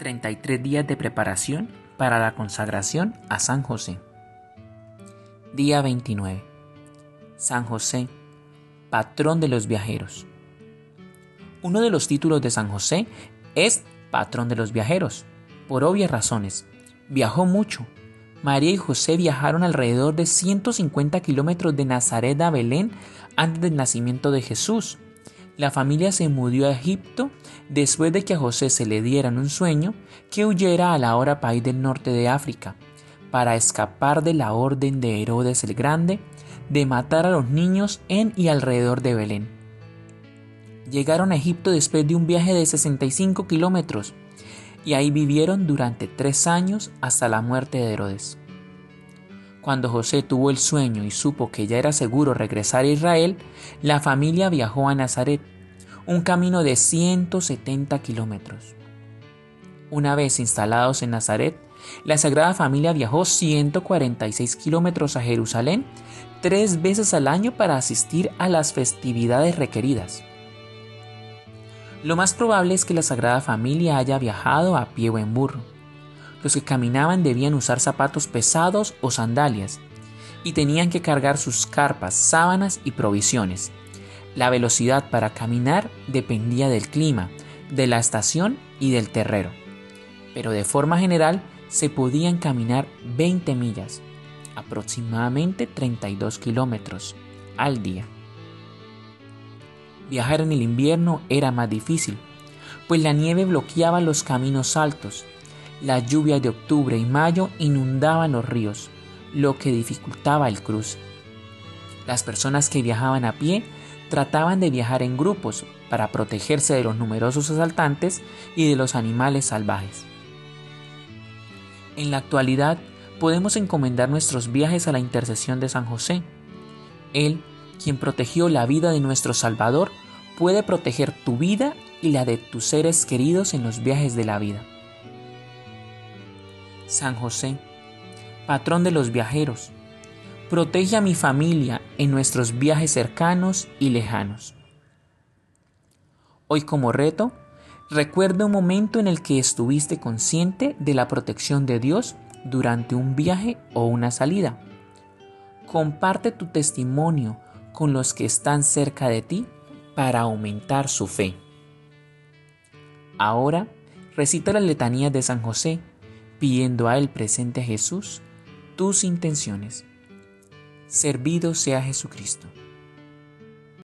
33 días de preparación para la consagración a San José. Día 29. San José, patrón de los viajeros. Uno de los títulos de San José es patrón de los viajeros, por obvias razones. Viajó mucho. María y José viajaron alrededor de 150 kilómetros de Nazaret a Belén antes del nacimiento de Jesús la familia se mudó a Egipto después de que a José se le dieran un sueño que huyera a la hora país del norte de África, para escapar de la orden de Herodes el Grande de matar a los niños en y alrededor de Belén. Llegaron a Egipto después de un viaje de 65 kilómetros y ahí vivieron durante tres años hasta la muerte de Herodes. Cuando José tuvo el sueño y supo que ya era seguro regresar a Israel, la familia viajó a Nazaret, un camino de 170 kilómetros. Una vez instalados en Nazaret, la Sagrada Familia viajó 146 kilómetros a Jerusalén tres veces al año para asistir a las festividades requeridas. Lo más probable es que la Sagrada Familia haya viajado a pie o en burro. Los que caminaban debían usar zapatos pesados o sandalias y tenían que cargar sus carpas, sábanas y provisiones. La velocidad para caminar dependía del clima, de la estación y del terrero. Pero de forma general se podían caminar 20 millas, aproximadamente 32 kilómetros, al día. Viajar en el invierno era más difícil, pues la nieve bloqueaba los caminos altos las lluvias de octubre y mayo inundaban los ríos, lo que dificultaba el cruce. Las personas que viajaban a pie trataban de viajar en grupos para protegerse de los numerosos asaltantes y de los animales salvajes. En la actualidad podemos encomendar nuestros viajes a la intercesión de San José. Él, quien protegió la vida de nuestro Salvador, puede proteger tu vida y la de tus seres queridos en los viajes de la vida. San José, patrón de los viajeros, protege a mi familia en nuestros viajes cercanos y lejanos. Hoy como reto, recuerda un momento en el que estuviste consciente de la protección de Dios durante un viaje o una salida. Comparte tu testimonio con los que están cerca de ti para aumentar su fe. Ahora recita las letanías de San José pidiendo a Él presente a Jesús tus intenciones. Servido sea Jesucristo.